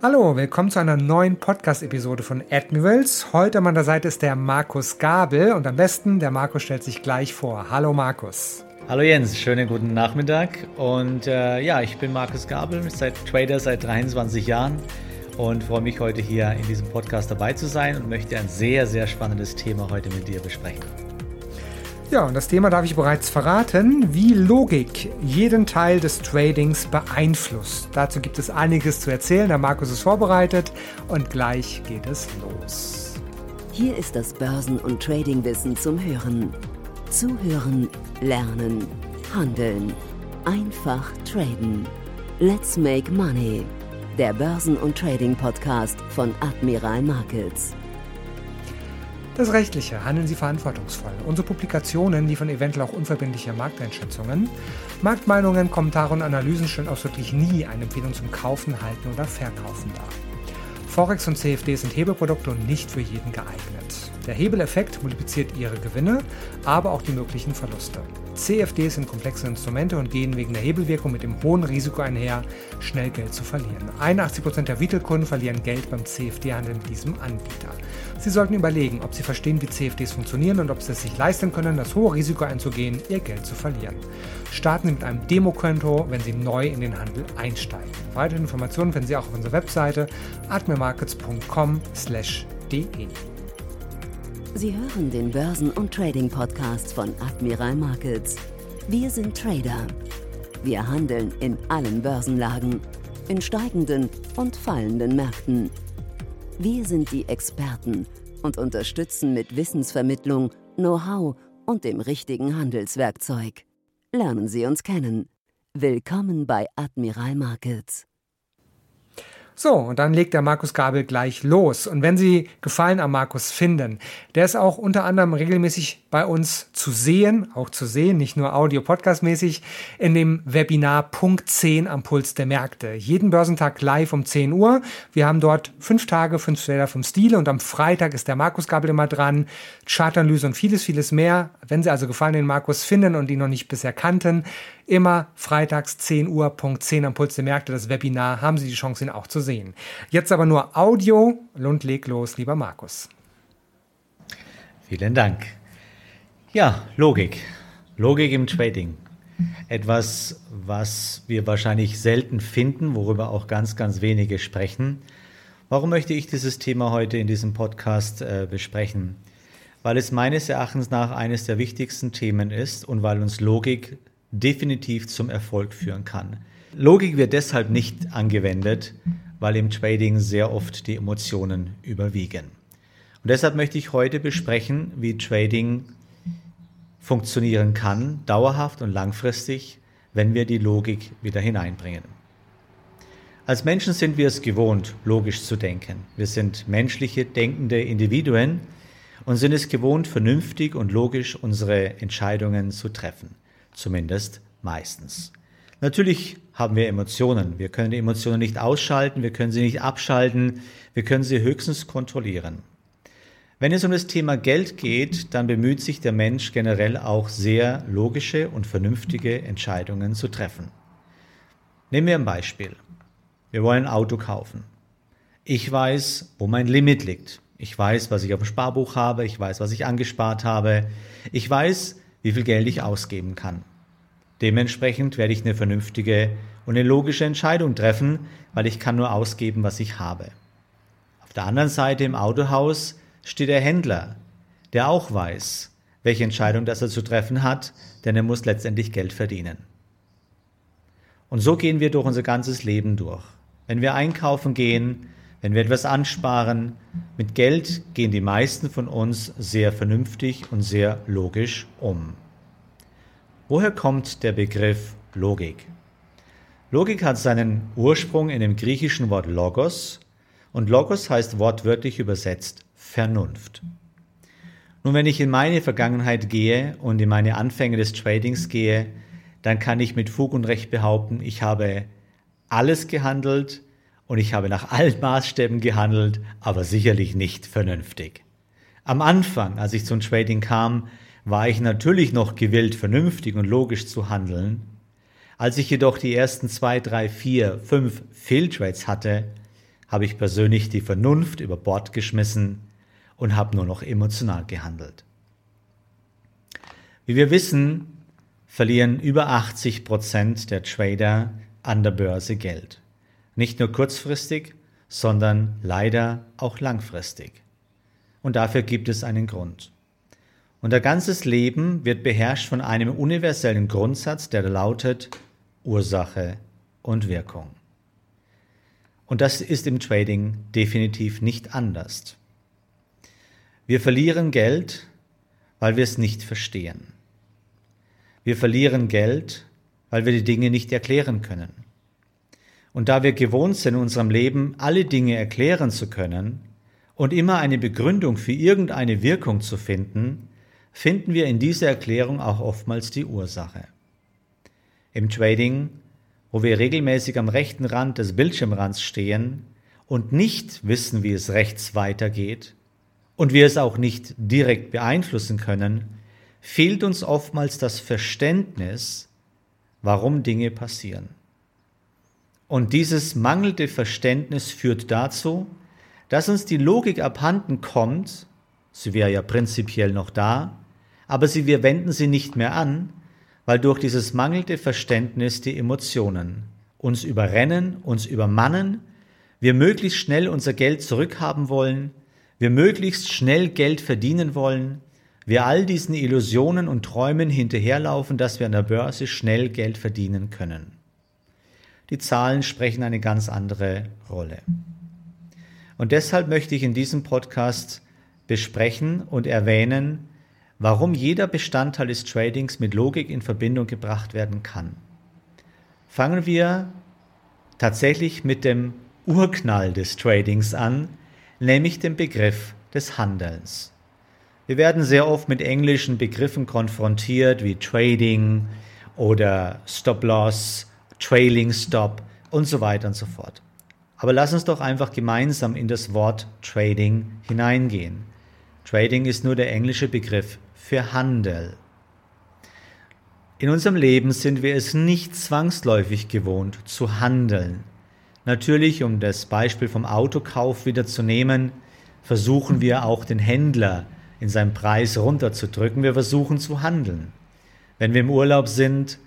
Hallo, willkommen zu einer neuen Podcast-Episode von Admirals. Heute an meiner Seite ist der Markus Gabel und am besten, der Markus stellt sich gleich vor. Hallo Markus. Hallo Jens, schönen guten Nachmittag. Und äh, ja, ich bin Markus Gabel, seit Trader seit 23 Jahren und freue mich heute hier in diesem Podcast dabei zu sein und möchte ein sehr, sehr spannendes Thema heute mit dir besprechen. Ja, und das Thema darf ich bereits verraten, wie Logik jeden Teil des Tradings beeinflusst. Dazu gibt es einiges zu erzählen. Der Markus ist vorbereitet und gleich geht es los. Hier ist das Börsen- und Tradingwissen zum Hören. Zuhören, lernen, handeln. Einfach traden. Let's make money. Der Börsen- und Trading-Podcast von Admiral Markets. Das Rechtliche handeln Sie verantwortungsvoll. Unsere Publikationen liefern eventuell auch unverbindliche Markteinschätzungen. Marktmeinungen, Kommentare und Analysen stellen ausdrücklich nie eine Empfehlung zum Kaufen, Halten oder Verkaufen dar. Forex und CFD sind Hebelprodukte und nicht für jeden geeignet. Der Hebeleffekt multipliziert Ihre Gewinne, aber auch die möglichen Verluste. CFDs sind komplexe Instrumente und gehen wegen der Hebelwirkung mit dem hohen Risiko einher, schnell Geld zu verlieren. 81% der Retail-Kunden verlieren Geld beim CFD-Handel mit diesem Anbieter. Sie sollten überlegen, ob Sie verstehen, wie CFDs funktionieren und ob Sie es sich leisten können, das hohe Risiko einzugehen, Ihr Geld zu verlieren. Starten Sie mit einem Demokonto, wenn Sie neu in den Handel einsteigen. Weitere Informationen finden Sie auch auf unserer Webseite admirmarkets.com/de. Sie hören den Börsen- und Trading-Podcast von Admiral Markets. Wir sind Trader. Wir handeln in allen Börsenlagen, in steigenden und fallenden Märkten. Wir sind die Experten und unterstützen mit Wissensvermittlung, Know-how und dem richtigen Handelswerkzeug. Lernen Sie uns kennen. Willkommen bei Admiral Markets. So, und dann legt der Markus Gabel gleich los. Und wenn Sie Gefallen am Markus finden, der ist auch unter anderem regelmäßig bei uns zu sehen, auch zu sehen, nicht nur Audio-Podcast-mäßig, in dem Webinar Punkt 10 am Puls der Märkte. Jeden Börsentag live um 10 Uhr. Wir haben dort fünf Tage, fünf Felder, fünf Stile und am Freitag ist der Markus Gabel immer dran. Chartanalyse und vieles, vieles mehr. Wenn Sie also Gefallen den Markus finden und ihn noch nicht bisher kannten, immer freitags 10 Uhr, Punkt 10 am Puls der Märkte, das Webinar, haben Sie die Chance, ihn auch zu sehen. Jetzt aber nur Audio und leg los, lieber Markus. Vielen Dank. Ja, Logik. Logik im Trading. Etwas, was wir wahrscheinlich selten finden, worüber auch ganz, ganz wenige sprechen. Warum möchte ich dieses Thema heute in diesem Podcast äh, besprechen? Weil es meines Erachtens nach eines der wichtigsten Themen ist und weil uns Logik definitiv zum Erfolg führen kann. Logik wird deshalb nicht angewendet, weil im Trading sehr oft die Emotionen überwiegen. Und deshalb möchte ich heute besprechen, wie Trading funktionieren kann, dauerhaft und langfristig, wenn wir die Logik wieder hineinbringen. Als Menschen sind wir es gewohnt, logisch zu denken. Wir sind menschliche, denkende Individuen und sind es gewohnt, vernünftig und logisch unsere Entscheidungen zu treffen. Zumindest meistens. Natürlich haben wir Emotionen. Wir können die Emotionen nicht ausschalten, wir können sie nicht abschalten, wir können sie höchstens kontrollieren. Wenn es um das Thema Geld geht, dann bemüht sich der Mensch generell auch sehr logische und vernünftige Entscheidungen zu treffen. Nehmen wir ein Beispiel. Wir wollen ein Auto kaufen. Ich weiß, wo mein Limit liegt. Ich weiß, was ich auf dem Sparbuch habe. Ich weiß, was ich angespart habe. Ich weiß, wie viel Geld ich ausgeben kann. Dementsprechend werde ich eine vernünftige und eine logische Entscheidung treffen, weil ich kann nur ausgeben, was ich habe. Auf der anderen Seite im Autohaus steht der Händler, der auch weiß, welche Entscheidung das er zu treffen hat, denn er muss letztendlich Geld verdienen. Und so gehen wir durch unser ganzes Leben durch. Wenn wir einkaufen gehen, wenn wir etwas ansparen, mit Geld gehen die meisten von uns sehr vernünftig und sehr logisch um. Woher kommt der Begriff Logik? Logik hat seinen Ursprung in dem griechischen Wort Logos und Logos heißt wortwörtlich übersetzt Vernunft. Nun, wenn ich in meine Vergangenheit gehe und in meine Anfänge des Tradings gehe, dann kann ich mit Fug und Recht behaupten, ich habe alles gehandelt und ich habe nach allen Maßstäben gehandelt, aber sicherlich nicht vernünftig. Am Anfang, als ich zum Trading kam, war ich natürlich noch gewillt, vernünftig und logisch zu handeln. Als ich jedoch die ersten zwei, drei, vier, fünf Fehltrades hatte, habe ich persönlich die Vernunft über Bord geschmissen und habe nur noch emotional gehandelt. Wie wir wissen, verlieren über 80 Prozent der Trader an der Börse Geld. Nicht nur kurzfristig, sondern leider auch langfristig. Und dafür gibt es einen Grund. Unser ganzes Leben wird beherrscht von einem universellen Grundsatz, der lautet Ursache und Wirkung. Und das ist im Trading definitiv nicht anders. Wir verlieren Geld, weil wir es nicht verstehen. Wir verlieren Geld, weil wir die Dinge nicht erklären können. Und da wir gewohnt sind, in unserem Leben alle Dinge erklären zu können und immer eine Begründung für irgendeine Wirkung zu finden, finden wir in dieser Erklärung auch oftmals die Ursache. Im Trading, wo wir regelmäßig am rechten Rand des Bildschirmrands stehen und nicht wissen, wie es rechts weitergeht und wir es auch nicht direkt beeinflussen können, fehlt uns oftmals das Verständnis, warum Dinge passieren. Und dieses mangelnde Verständnis führt dazu, dass uns die Logik abhanden kommt, sie wäre ja prinzipiell noch da, aber sie, wir wenden sie nicht mehr an, weil durch dieses mangelnde Verständnis die Emotionen uns überrennen, uns übermannen, wir möglichst schnell unser Geld zurückhaben wollen, wir möglichst schnell Geld verdienen wollen, wir all diesen Illusionen und Träumen hinterherlaufen, dass wir an der Börse schnell Geld verdienen können. Die Zahlen sprechen eine ganz andere Rolle. Und deshalb möchte ich in diesem Podcast besprechen und erwähnen, warum jeder Bestandteil des Tradings mit Logik in Verbindung gebracht werden kann. Fangen wir tatsächlich mit dem Urknall des Tradings an, nämlich dem Begriff des Handelns. Wir werden sehr oft mit englischen Begriffen konfrontiert wie Trading oder Stop Loss Trailing Stop und so weiter und so fort. Aber lass uns doch einfach gemeinsam in das Wort Trading hineingehen. Trading ist nur der englische Begriff für Handel. In unserem Leben sind wir es nicht zwangsläufig gewohnt zu handeln. Natürlich, um das Beispiel vom Autokauf wieder zu nehmen, versuchen wir auch den Händler in seinem Preis runterzudrücken. Wir versuchen zu handeln. Wenn wir im Urlaub sind,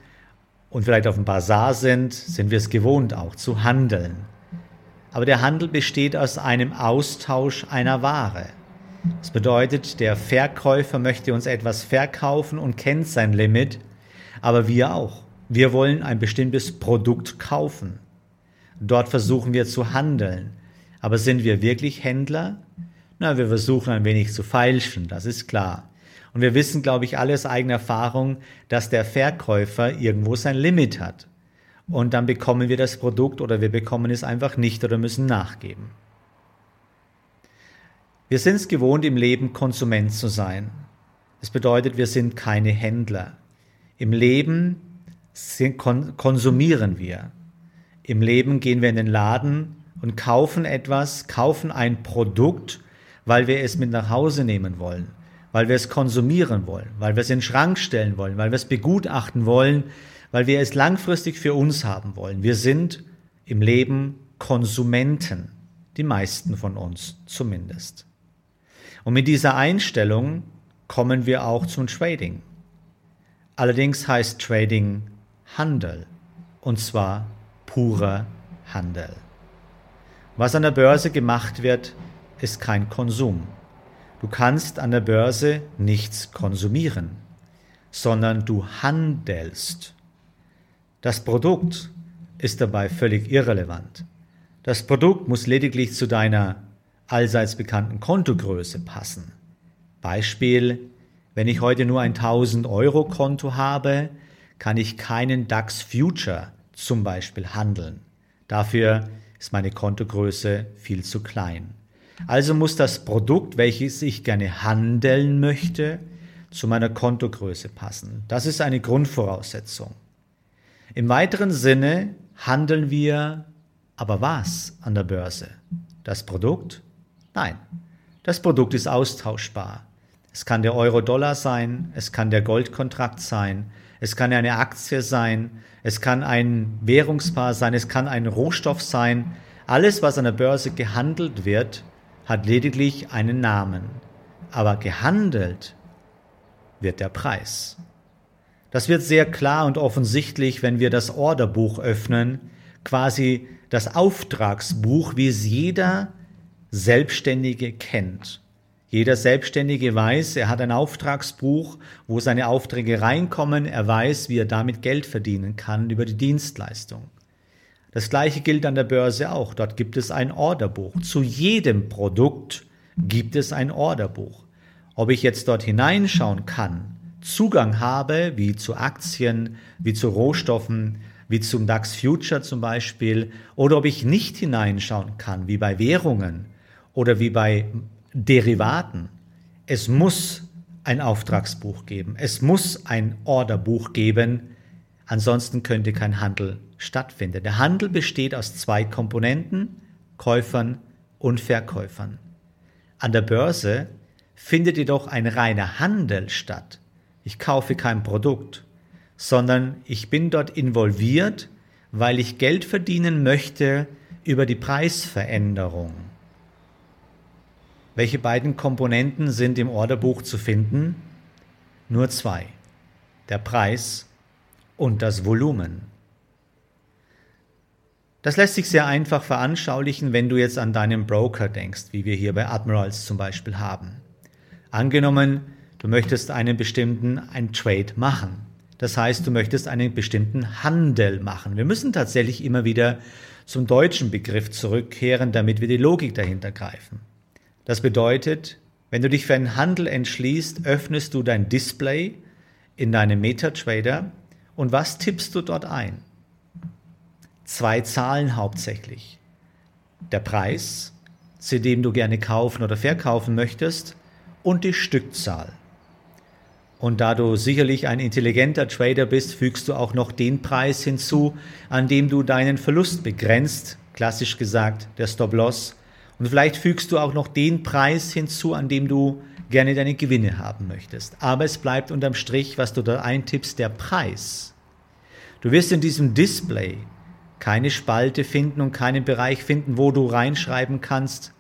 und vielleicht auf dem Bazar sind, sind wir es gewohnt auch zu handeln. Aber der Handel besteht aus einem Austausch einer Ware. Das bedeutet, der Verkäufer möchte uns etwas verkaufen und kennt sein Limit, aber wir auch. Wir wollen ein bestimmtes Produkt kaufen. Dort versuchen wir zu handeln. Aber sind wir wirklich Händler? Na, wir versuchen ein wenig zu feilschen, das ist klar. Und wir wissen, glaube ich, alles eigener Erfahrung, dass der Verkäufer irgendwo sein Limit hat. Und dann bekommen wir das Produkt oder wir bekommen es einfach nicht oder müssen nachgeben. Wir sind es gewohnt, im Leben Konsument zu sein. Das bedeutet, wir sind keine Händler. Im Leben sind, kon konsumieren wir. Im Leben gehen wir in den Laden und kaufen etwas, kaufen ein Produkt, weil wir es mit nach Hause nehmen wollen weil wir es konsumieren wollen, weil wir es in den Schrank stellen wollen, weil wir es begutachten wollen, weil wir es langfristig für uns haben wollen. Wir sind im Leben Konsumenten, die meisten von uns zumindest. Und mit dieser Einstellung kommen wir auch zum Trading. Allerdings heißt Trading Handel, und zwar purer Handel. Was an der Börse gemacht wird, ist kein Konsum. Du kannst an der Börse nichts konsumieren, sondern du handelst. Das Produkt ist dabei völlig irrelevant. Das Produkt muss lediglich zu deiner allseits bekannten Kontogröße passen. Beispiel, wenn ich heute nur ein 1000 Euro Konto habe, kann ich keinen DAX Future zum Beispiel handeln. Dafür ist meine Kontogröße viel zu klein. Also muss das Produkt, welches ich gerne handeln möchte, zu meiner Kontogröße passen. Das ist eine Grundvoraussetzung. Im weiteren Sinne handeln wir aber was an der Börse? Das Produkt? Nein. Das Produkt ist austauschbar. Es kann der Euro-Dollar sein, es kann der Goldkontrakt sein, es kann eine Aktie sein, es kann ein Währungspaar sein, es kann ein Rohstoff sein, Alles, was an der Börse gehandelt wird, hat lediglich einen Namen. Aber gehandelt wird der Preis. Das wird sehr klar und offensichtlich, wenn wir das Orderbuch öffnen, quasi das Auftragsbuch, wie es jeder Selbstständige kennt. Jeder Selbstständige weiß, er hat ein Auftragsbuch, wo seine Aufträge reinkommen, er weiß, wie er damit Geld verdienen kann über die Dienstleistung. Das gleiche gilt an der Börse auch. Dort gibt es ein Orderbuch. Zu jedem Produkt gibt es ein Orderbuch. Ob ich jetzt dort hineinschauen kann, Zugang habe, wie zu Aktien, wie zu Rohstoffen, wie zum DAX Future zum Beispiel, oder ob ich nicht hineinschauen kann, wie bei Währungen oder wie bei Derivaten. Es muss ein Auftragsbuch geben, es muss ein Orderbuch geben, ansonsten könnte kein Handel stattfinden. Der Handel besteht aus zwei Komponenten, Käufern und Verkäufern. An der Börse findet jedoch ein reiner Handel statt. Ich kaufe kein Produkt, sondern ich bin dort involviert, weil ich Geld verdienen möchte über die Preisveränderung. Welche beiden Komponenten sind im Orderbuch zu finden? Nur zwei. Der Preis und das Volumen. Das lässt sich sehr einfach veranschaulichen, wenn du jetzt an deinen Broker denkst, wie wir hier bei Admirals zum Beispiel haben. Angenommen, du möchtest einen bestimmten ein Trade machen. Das heißt, du möchtest einen bestimmten Handel machen. Wir müssen tatsächlich immer wieder zum deutschen Begriff zurückkehren, damit wir die Logik dahinter greifen. Das bedeutet, wenn du dich für einen Handel entschließt, öffnest du dein Display in deinem MetaTrader und was tippst du dort ein? Zwei Zahlen hauptsächlich. Der Preis, zu dem du gerne kaufen oder verkaufen möchtest, und die Stückzahl. Und da du sicherlich ein intelligenter Trader bist, fügst du auch noch den Preis hinzu, an dem du deinen Verlust begrenzt, klassisch gesagt der Stop-Loss. Und vielleicht fügst du auch noch den Preis hinzu, an dem du gerne deine Gewinne haben möchtest. Aber es bleibt unterm Strich, was du da eintippst, der Preis. Du wirst in diesem Display keine Spalte finden und keinen Bereich finden, wo du reinschreiben kannst,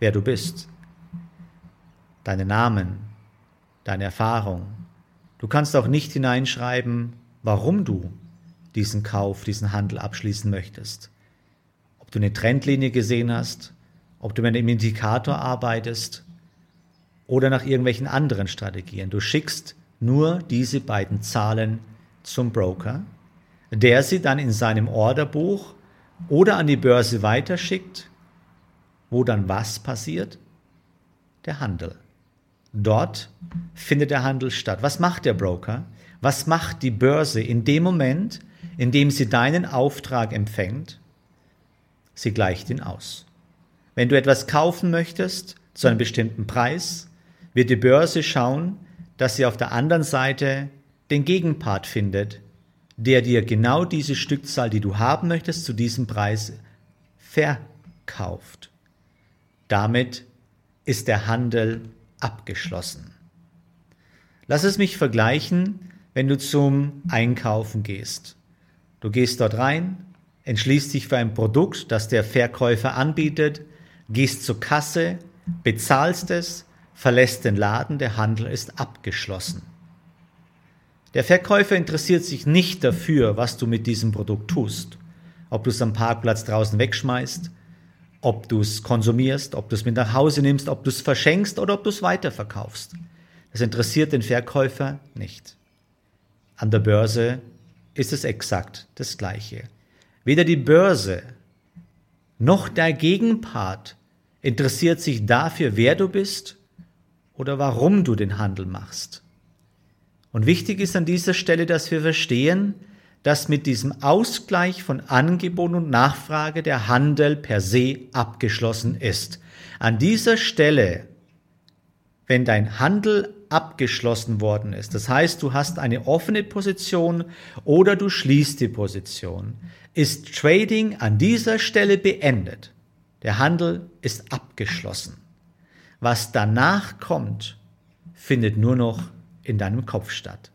wer du bist deinen Namen, deine Erfahrung. Du kannst auch nicht hineinschreiben, warum du diesen Kauf, diesen Handel abschließen möchtest. Ob du eine Trendlinie gesehen hast, ob du mit einem Indikator arbeitest oder nach irgendwelchen anderen Strategien. Du schickst nur diese beiden Zahlen zum Broker, der sie dann in seinem Orderbuch oder an die Börse weiterschickt, wo dann was passiert? Der Handel. Dort findet der Handel statt. Was macht der Broker? Was macht die Börse in dem Moment, in dem sie deinen Auftrag empfängt? Sie gleicht ihn aus. Wenn du etwas kaufen möchtest zu einem bestimmten Preis, wird die Börse schauen, dass sie auf der anderen Seite den Gegenpart findet, der dir genau diese Stückzahl, die du haben möchtest, zu diesem Preis verkauft. Damit ist der Handel abgeschlossen. Lass es mich vergleichen, wenn du zum Einkaufen gehst. Du gehst dort rein, entschließt dich für ein Produkt, das der Verkäufer anbietet, gehst zur Kasse, bezahlst es, verlässt den Laden, der Handel ist abgeschlossen. Der Verkäufer interessiert sich nicht dafür, was du mit diesem Produkt tust, ob du es am Parkplatz draußen wegschmeißt, ob du es konsumierst, ob du es mit nach Hause nimmst, ob du es verschenkst oder ob du es weiterverkaufst. Das interessiert den Verkäufer nicht. An der Börse ist es exakt das Gleiche. Weder die Börse noch der Gegenpart interessiert sich dafür, wer du bist oder warum du den Handel machst. Und wichtig ist an dieser Stelle, dass wir verstehen, dass mit diesem Ausgleich von Angebot und Nachfrage der Handel per se abgeschlossen ist. An dieser Stelle, wenn dein Handel abgeschlossen worden ist, das heißt, du hast eine offene Position oder du schließt die Position, ist Trading an dieser Stelle beendet. Der Handel ist abgeschlossen. Was danach kommt, findet nur noch in deinem Kopf statt.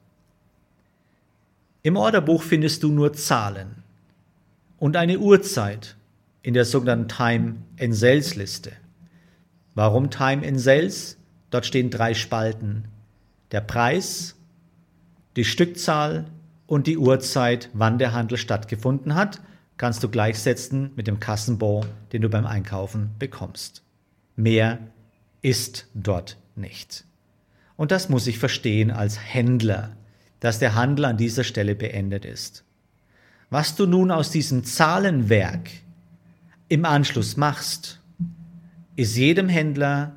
Im Orderbuch findest du nur Zahlen und eine Uhrzeit, in der sogenannten Time and Sales Liste. Warum Time and Sales? Dort stehen drei Spalten. Der Preis, die Stückzahl und die Uhrzeit, wann der Handel stattgefunden hat, kannst du gleichsetzen mit dem Kassenbon, den du beim Einkaufen bekommst. Mehr ist dort nicht. Und das muss ich verstehen als Händler, dass der Handel an dieser Stelle beendet ist. Was du nun aus diesem Zahlenwerk im Anschluss machst, ist jedem Händler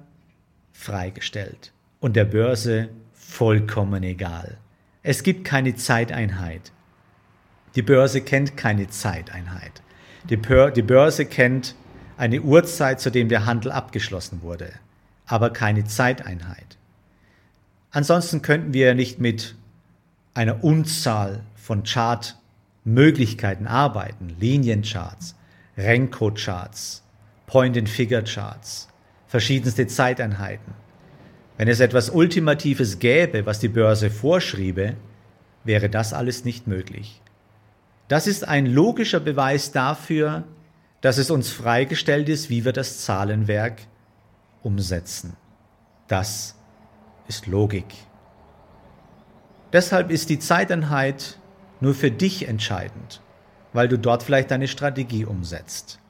freigestellt und der Börse vollkommen egal. Es gibt keine Zeiteinheit. Die Börse kennt keine Zeiteinheit. Die, Börse kennt eine Uhrzeit, zu dem der Handel abgeschlossen wurde, aber keine Zeiteinheit. Ansonsten könnten wir nicht mit einer Unzahl von Chartmöglichkeiten arbeiten, Liniencharts, Renko-Charts, Point-and-Figure-Charts, verschiedenste Zeiteinheiten. Wenn es etwas Ultimatives gäbe, was die Börse vorschriebe, wäre das alles nicht möglich. Das ist ein logischer Beweis dafür, dass es uns freigestellt ist, wie wir das Zahlenwerk umsetzen. Das ist Logik. Deshalb ist die Zeiteinheit nur für dich entscheidend, weil du dort vielleicht deine Strategie umsetzt.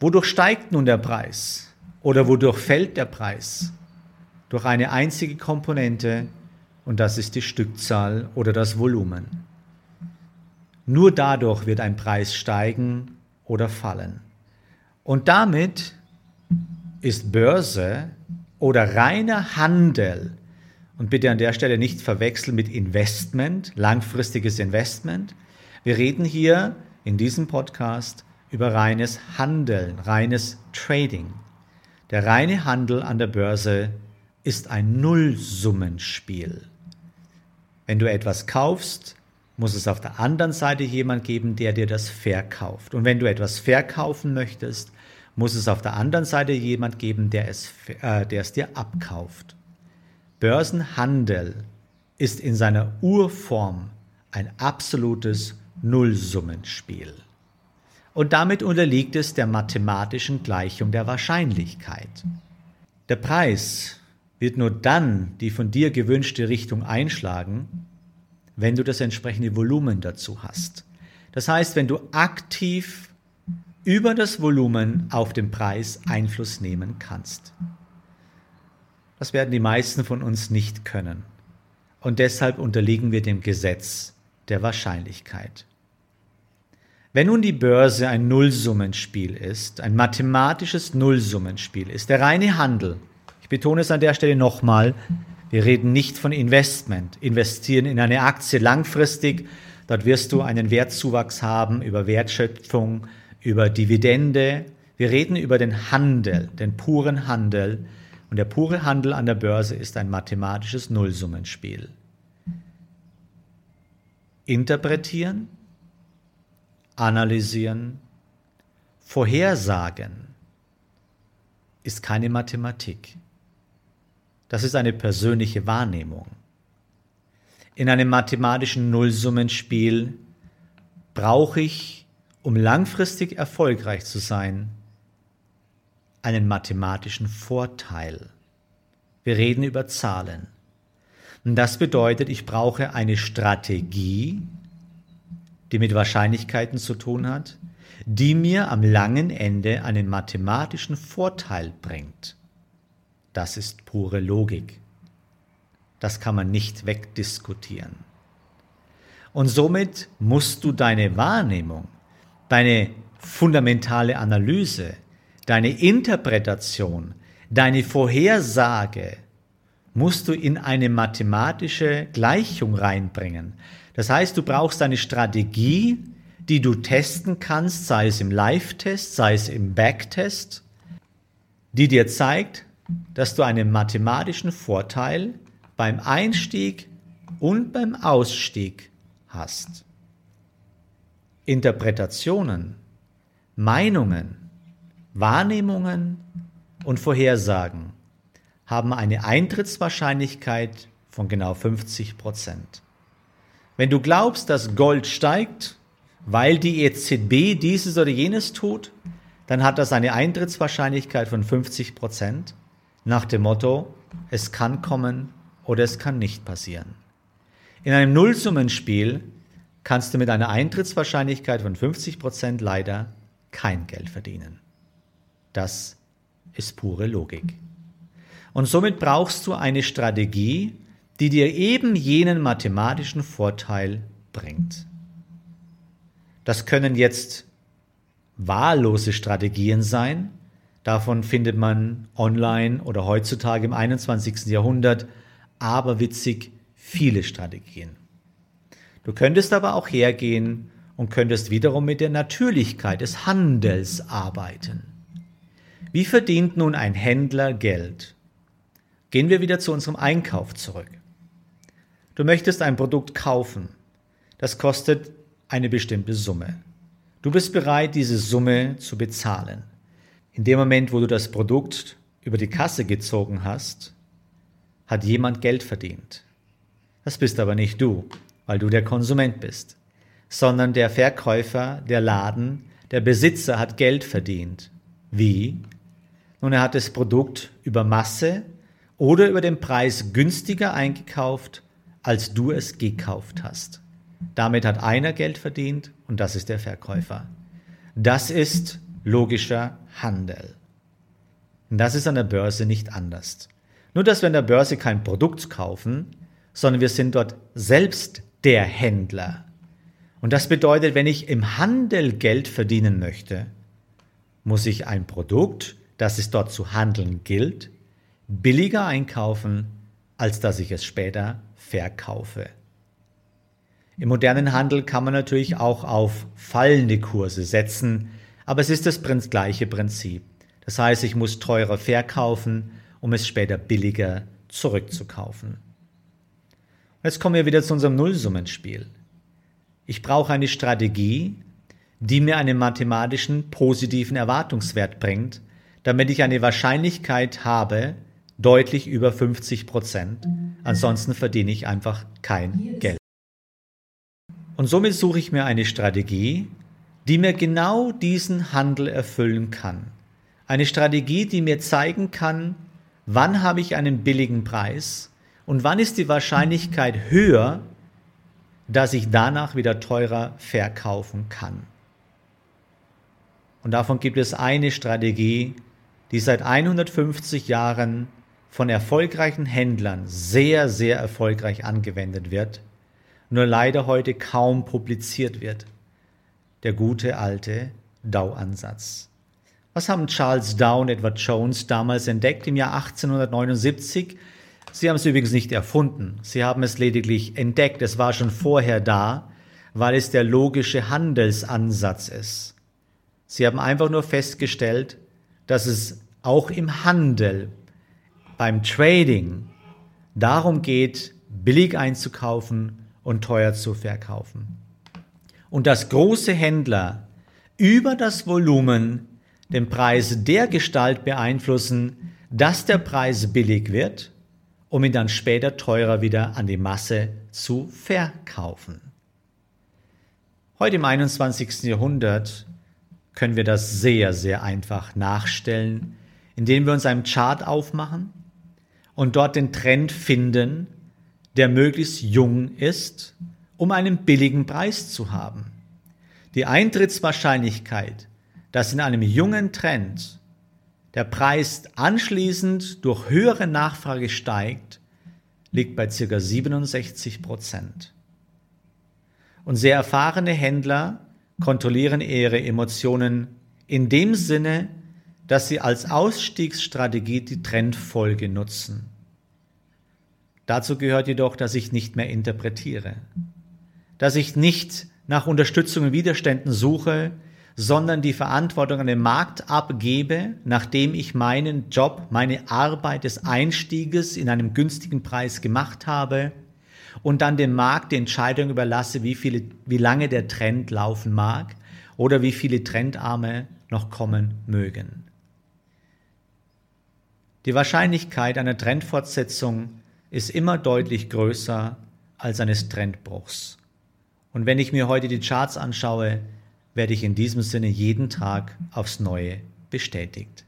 Wodurch steigt nun der Preis oder wodurch fällt der Preis? Durch eine einzige Komponente und das ist die Stückzahl oder das Volumen. Nur dadurch wird ein Preis steigen oder fallen. Und damit ist Börse oder reiner Handel, und bitte an der Stelle nicht verwechseln mit Investment, langfristiges Investment. Wir reden hier in diesem Podcast über reines Handeln, reines Trading. Der reine Handel an der Börse ist ein Nullsummenspiel. Wenn du etwas kaufst, muss es auf der anderen Seite jemand geben, der dir das verkauft. Und wenn du etwas verkaufen möchtest, muss es auf der anderen Seite jemand geben, der es, äh, der es dir abkauft. Börsenhandel ist in seiner Urform ein absolutes Nullsummenspiel. Und damit unterliegt es der mathematischen Gleichung der Wahrscheinlichkeit. Der Preis wird nur dann die von dir gewünschte Richtung einschlagen, wenn du das entsprechende Volumen dazu hast. Das heißt, wenn du aktiv über das Volumen auf den Preis Einfluss nehmen kannst. Das werden die meisten von uns nicht können. Und deshalb unterliegen wir dem Gesetz der Wahrscheinlichkeit. Wenn nun die Börse ein Nullsummenspiel ist, ein mathematisches Nullsummenspiel ist, der reine Handel, ich betone es an der Stelle nochmal, wir reden nicht von Investment. Investieren in eine Aktie langfristig, dort wirst du einen Wertzuwachs haben über Wertschöpfung, über Dividende. Wir reden über den Handel, den puren Handel. Und der pure Handel an der Börse ist ein mathematisches Nullsummenspiel. Interpretieren, analysieren, vorhersagen ist keine Mathematik. Das ist eine persönliche Wahrnehmung. In einem mathematischen Nullsummenspiel brauche ich, um langfristig erfolgreich zu sein, einen mathematischen Vorteil. Wir reden über Zahlen. Und das bedeutet, ich brauche eine Strategie, die mit Wahrscheinlichkeiten zu tun hat, die mir am langen Ende einen mathematischen Vorteil bringt. Das ist pure Logik. Das kann man nicht wegdiskutieren. Und somit musst du deine Wahrnehmung, deine fundamentale Analyse, deine Interpretation, deine Vorhersage, musst du in eine mathematische Gleichung reinbringen. Das heißt, du brauchst eine Strategie, die du testen kannst, sei es im Live-Test, sei es im Backtest, die dir zeigt, dass du einen mathematischen Vorteil beim Einstieg und beim Ausstieg hast. Interpretationen, Meinungen, Wahrnehmungen und Vorhersagen haben eine Eintrittswahrscheinlichkeit von genau 50 Prozent. Wenn du glaubst, dass Gold steigt weil die EZB dieses oder jenes tut, dann hat das eine Eintrittswahrscheinlichkeit von 50 Prozent nach dem Motto, es kann kommen oder es kann nicht passieren. In einem Nullsummenspiel kannst du mit einer Eintrittswahrscheinlichkeit von 50 Prozent leider kein Geld verdienen. Das ist pure Logik. Und somit brauchst du eine Strategie, die dir eben jenen mathematischen Vorteil bringt. Das können jetzt wahllose Strategien sein. Davon findet man online oder heutzutage im 21. Jahrhundert aberwitzig viele Strategien. Du könntest aber auch hergehen und könntest wiederum mit der Natürlichkeit des Handels arbeiten. Wie verdient nun ein Händler Geld? Gehen wir wieder zu unserem Einkauf zurück. Du möchtest ein Produkt kaufen. Das kostet eine bestimmte Summe. Du bist bereit, diese Summe zu bezahlen. In dem Moment, wo du das Produkt über die Kasse gezogen hast, hat jemand Geld verdient. Das bist aber nicht du, weil du der Konsument bist, sondern der Verkäufer, der Laden, der Besitzer hat Geld verdient. Wie? Nun, er hat das Produkt über Masse oder über den Preis günstiger eingekauft, als du es gekauft hast. Damit hat einer Geld verdient und das ist der Verkäufer. Das ist logischer Handel. Und das ist an der Börse nicht anders. Nur, dass wir an der Börse kein Produkt kaufen, sondern wir sind dort selbst der Händler. Und das bedeutet, wenn ich im Handel Geld verdienen möchte, muss ich ein Produkt, das es dort zu handeln gilt, billiger einkaufen, als dass ich es später verkaufe. Im modernen Handel kann man natürlich auch auf fallende Kurse setzen, aber es ist das gleiche Prinzip. Das heißt, ich muss teurer verkaufen, um es später billiger zurückzukaufen. Jetzt kommen wir wieder zu unserem Nullsummenspiel. Ich brauche eine Strategie, die mir einen mathematischen positiven Erwartungswert bringt, damit ich eine Wahrscheinlichkeit habe, deutlich über 50 Prozent. Ansonsten verdiene ich einfach kein Geld. Und somit suche ich mir eine Strategie, die mir genau diesen Handel erfüllen kann. Eine Strategie, die mir zeigen kann, wann habe ich einen billigen Preis und wann ist die Wahrscheinlichkeit höher, dass ich danach wieder teurer verkaufen kann. Und davon gibt es eine Strategie, die seit 150 Jahren von erfolgreichen Händlern sehr, sehr erfolgreich angewendet wird, nur leider heute kaum publiziert wird. Der gute alte Dow-Ansatz. Was haben Charles Dow und Edward Jones damals entdeckt im Jahr 1879? Sie haben es übrigens nicht erfunden, sie haben es lediglich entdeckt, es war schon vorher da, weil es der logische Handelsansatz ist. Sie haben einfach nur festgestellt, dass es auch im Handel, beim Trading, darum geht, billig einzukaufen und teuer zu verkaufen. Und dass große Händler über das Volumen den Preis der Gestalt beeinflussen, dass der Preis billig wird um ihn dann später teurer wieder an die Masse zu verkaufen. Heute im 21. Jahrhundert können wir das sehr, sehr einfach nachstellen, indem wir uns einen Chart aufmachen und dort den Trend finden, der möglichst jung ist, um einen billigen Preis zu haben. Die Eintrittswahrscheinlichkeit, dass in einem jungen Trend der Preis anschließend durch höhere Nachfrage steigt, liegt bei ca. 67 Prozent. Und sehr erfahrene Händler kontrollieren ihre Emotionen in dem Sinne, dass sie als Ausstiegsstrategie die Trendfolge nutzen. Dazu gehört jedoch, dass ich nicht mehr interpretiere, dass ich nicht nach Unterstützung und Widerständen suche, sondern die Verantwortung an den Markt abgebe, nachdem ich meinen Job, meine Arbeit des Einstieges in einem günstigen Preis gemacht habe und dann dem Markt die Entscheidung überlasse, wie, viele, wie lange der Trend laufen mag oder wie viele Trendarme noch kommen mögen. Die Wahrscheinlichkeit einer Trendfortsetzung ist immer deutlich größer als eines Trendbruchs. Und wenn ich mir heute die Charts anschaue, werde ich in diesem Sinne jeden Tag aufs Neue bestätigt.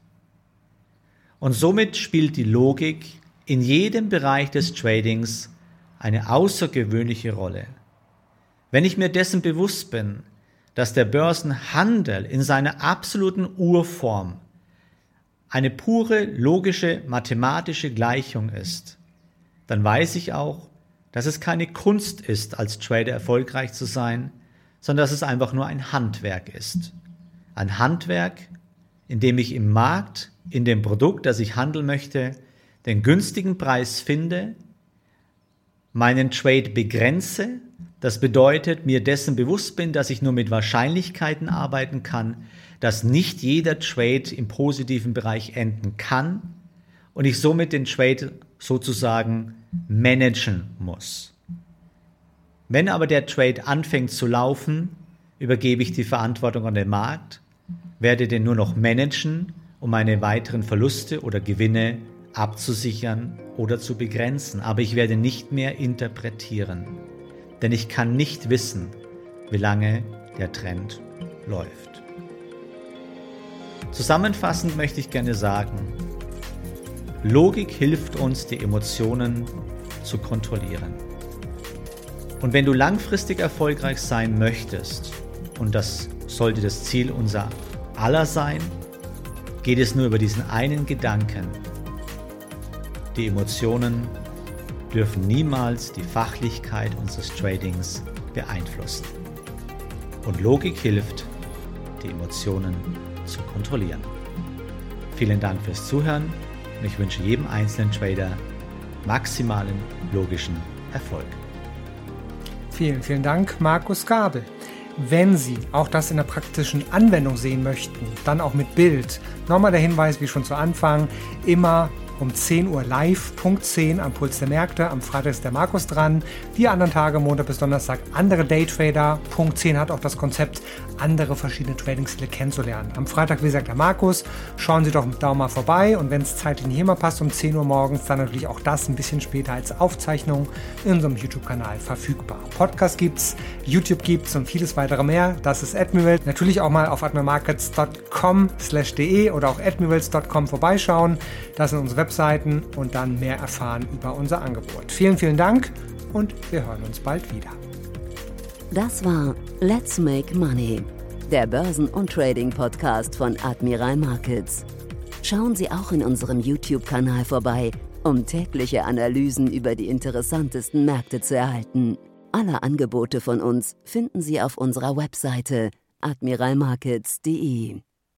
Und somit spielt die Logik in jedem Bereich des Tradings eine außergewöhnliche Rolle. Wenn ich mir dessen bewusst bin, dass der Börsenhandel in seiner absoluten Urform eine pure logische mathematische Gleichung ist, dann weiß ich auch, dass es keine Kunst ist, als Trader erfolgreich zu sein, sondern dass es einfach nur ein Handwerk ist. Ein Handwerk, in dem ich im Markt, in dem Produkt, das ich handeln möchte, den günstigen Preis finde, meinen Trade begrenze, das bedeutet, mir dessen bewusst bin, dass ich nur mit Wahrscheinlichkeiten arbeiten kann, dass nicht jeder Trade im positiven Bereich enden kann und ich somit den Trade sozusagen managen muss. Wenn aber der Trade anfängt zu laufen, übergebe ich die Verantwortung an den Markt, werde den nur noch managen, um meine weiteren Verluste oder Gewinne abzusichern oder zu begrenzen. Aber ich werde nicht mehr interpretieren, denn ich kann nicht wissen, wie lange der Trend läuft. Zusammenfassend möchte ich gerne sagen, Logik hilft uns, die Emotionen zu kontrollieren. Und wenn du langfristig erfolgreich sein möchtest, und das sollte das Ziel unser aller sein, geht es nur über diesen einen Gedanken. Die Emotionen dürfen niemals die Fachlichkeit unseres Tradings beeinflussen. Und Logik hilft, die Emotionen zu kontrollieren. Vielen Dank fürs Zuhören und ich wünsche jedem einzelnen Trader maximalen logischen Erfolg. Vielen, vielen Dank, Markus Gabel. Wenn Sie auch das in der praktischen Anwendung sehen möchten, dann auch mit Bild. Nochmal der Hinweis, wie schon zu Anfang, immer um 10 Uhr live, Punkt 10 am Puls der Märkte. Am Freitag ist der Markus dran. Die anderen Tage, Montag bis Donnerstag, andere Daytrader. Punkt 10 hat auch das Konzept, andere verschiedene Trading-Stile kennenzulernen. Am Freitag, wie gesagt, der Markus. Schauen Sie doch da mal vorbei und wenn es zeitlich nicht immer passt, um 10 Uhr morgens, dann natürlich auch das ein bisschen später als Aufzeichnung in unserem YouTube-Kanal verfügbar. Podcast gibt's, YouTube gibt's und vieles weitere mehr. Das ist Admiral. Natürlich auch mal auf admiralmarkets.com slash de oder auch admirals.com vorbeischauen. Das sind unsere Webseiten und dann mehr erfahren über unser Angebot. Vielen, vielen Dank und wir hören uns bald wieder. Das war Let's Make Money, der Börsen- und Trading-Podcast von Admiral Markets. Schauen Sie auch in unserem YouTube-Kanal vorbei, um tägliche Analysen über die interessantesten Märkte zu erhalten. Alle Angebote von uns finden Sie auf unserer Webseite admiralmarkets.de.